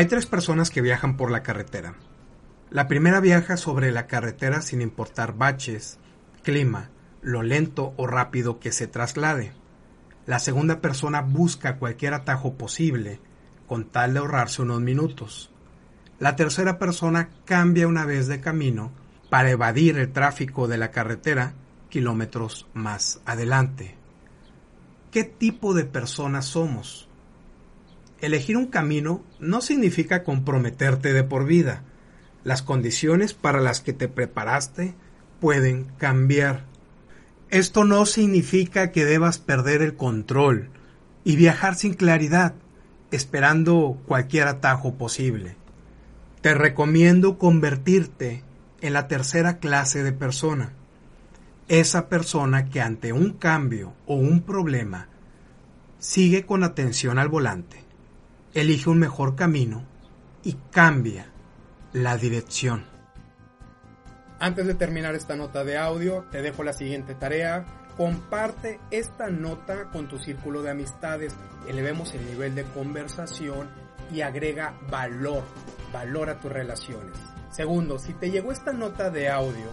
Hay tres personas que viajan por la carretera. La primera viaja sobre la carretera sin importar baches, clima, lo lento o rápido que se traslade. La segunda persona busca cualquier atajo posible con tal de ahorrarse unos minutos. La tercera persona cambia una vez de camino para evadir el tráfico de la carretera kilómetros más adelante. ¿Qué tipo de personas somos? Elegir un camino no significa comprometerte de por vida. Las condiciones para las que te preparaste pueden cambiar. Esto no significa que debas perder el control y viajar sin claridad, esperando cualquier atajo posible. Te recomiendo convertirte en la tercera clase de persona. Esa persona que ante un cambio o un problema sigue con atención al volante elige un mejor camino y cambia la dirección. Antes de terminar esta nota de audio, te dejo la siguiente tarea. Comparte esta nota con tu círculo de amistades, elevemos el nivel de conversación y agrega valor, valor a tus relaciones. Segundo, si te llegó esta nota de audio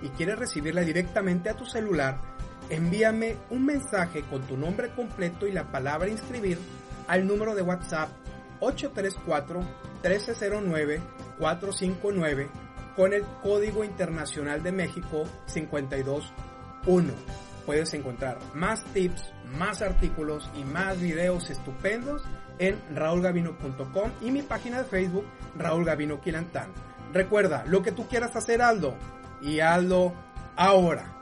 y quieres recibirla directamente a tu celular, envíame un mensaje con tu nombre completo y la palabra inscribir al número de WhatsApp 834-1309-459 con el Código Internacional de México 521. Puedes encontrar más tips, más artículos y más videos estupendos en raulgavino.com y mi página de Facebook Raúl Gavino Quilantán. Recuerda, lo que tú quieras hacer Aldo y Aldo ahora.